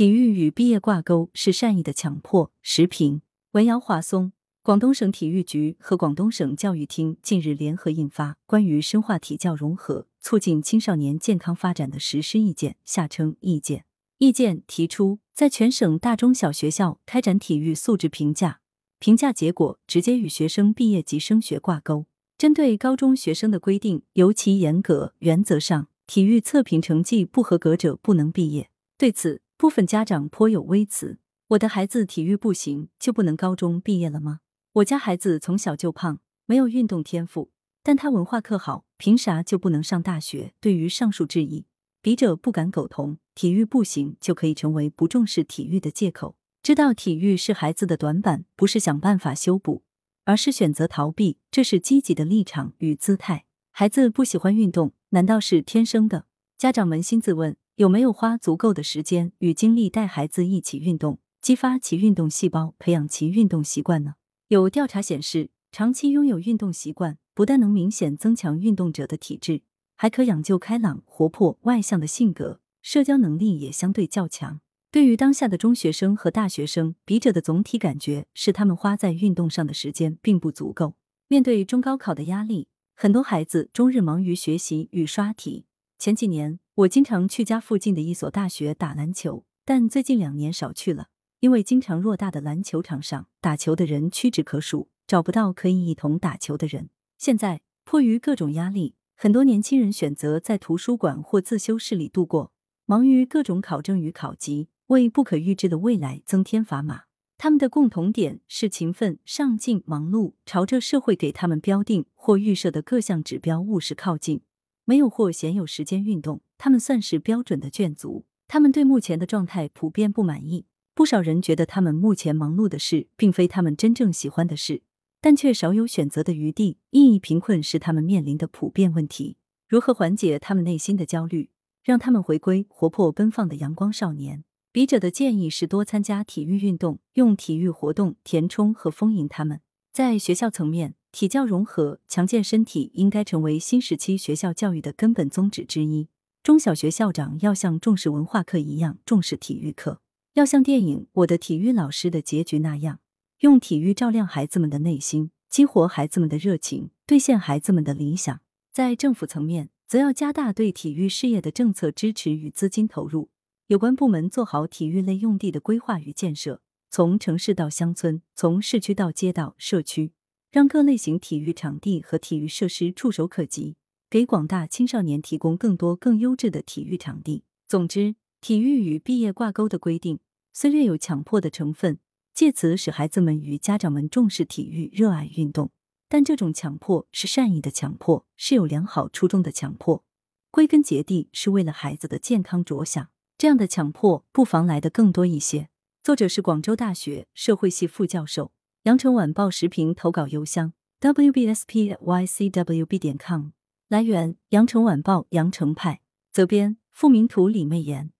体育与毕业挂钩是善意的强迫。时评：文瑶华松。广东省体育局和广东省教育厅近日联合印发《关于深化体教融合、促进青少年健康发展的实施意见》（下称意见）。意见提出，在全省大中小学校开展体育素质评价，评价结果直接与学生毕业及升学挂钩。针对高中学生的规定尤其严格，原则上，体育测评成绩不合格者不能毕业。对此，部分家长颇有微词：“我的孩子体育不行，就不能高中毕业了吗？”我家孩子从小就胖，没有运动天赋，但他文化课好，凭啥就不能上大学？对于上述质疑，笔者不敢苟同。体育不行就可以成为不重视体育的借口？知道体育是孩子的短板，不是想办法修补，而是选择逃避，这是积极的立场与姿态。孩子不喜欢运动，难道是天生的？家长扪心自问，有没有花足够的时间与精力带孩子一起运动，激发其运动细胞，培养其运动习惯呢？有调查显示，长期拥有运动习惯，不但能明显增强运动者的体质，还可养就开朗、活泼、外向的性格，社交能力也相对较强。对于当下的中学生和大学生，笔者的总体感觉是，他们花在运动上的时间并不足够。面对中高考的压力，很多孩子终日忙于学习与刷题。前几年，我经常去家附近的一所大学打篮球，但最近两年少去了。因为经常偌大的篮球场上打球的人屈指可数，找不到可以一同打球的人。现在迫于各种压力，很多年轻人选择在图书馆或自修室里度过，忙于各种考证与考级，为不可预知的未来增添砝码。他们的共同点是勤奋、上进、忙碌，朝着社会给他们标定或预设的各项指标务实靠近。没有或鲜有时间运动，他们算是标准的倦足。他们对目前的状态普遍不满意。不少人觉得他们目前忙碌的事，并非他们真正喜欢的事，但却少有选择的余地。意义贫困是他们面临的普遍问题。如何缓解他们内心的焦虑，让他们回归活泼奔放的阳光少年？笔者的建议是多参加体育运动，用体育活动填充和丰盈他们。在学校层面，体教融合、强健身体应该成为新时期学校教育的根本宗旨之一。中小学校长要像重视文化课一样重视体育课。要像电影《我的体育老师》的结局那样，用体育照亮孩子们的内心，激活孩子们的热情，兑现孩子们的理想。在政府层面，则要加大对体育事业的政策支持与资金投入，有关部门做好体育类用地的规划与建设，从城市到乡村，从市区到街道、社区，让各类型体育场地和体育设施触手可及，给广大青少年提供更多更优质的体育场地。总之。体育与毕业挂钩的规定，虽略有强迫的成分，借此使孩子们与家长们重视体育、热爱运动，但这种强迫是善意的强迫，是有良好初衷的强迫，归根结底是为了孩子的健康着想。这样的强迫不妨来的更多一些。作者是广州大学社会系副教授，羊城晚报时评投稿邮箱：wbspycwb 点 com。来源：羊城晚报羊城派。责编：付明图，李媚妍。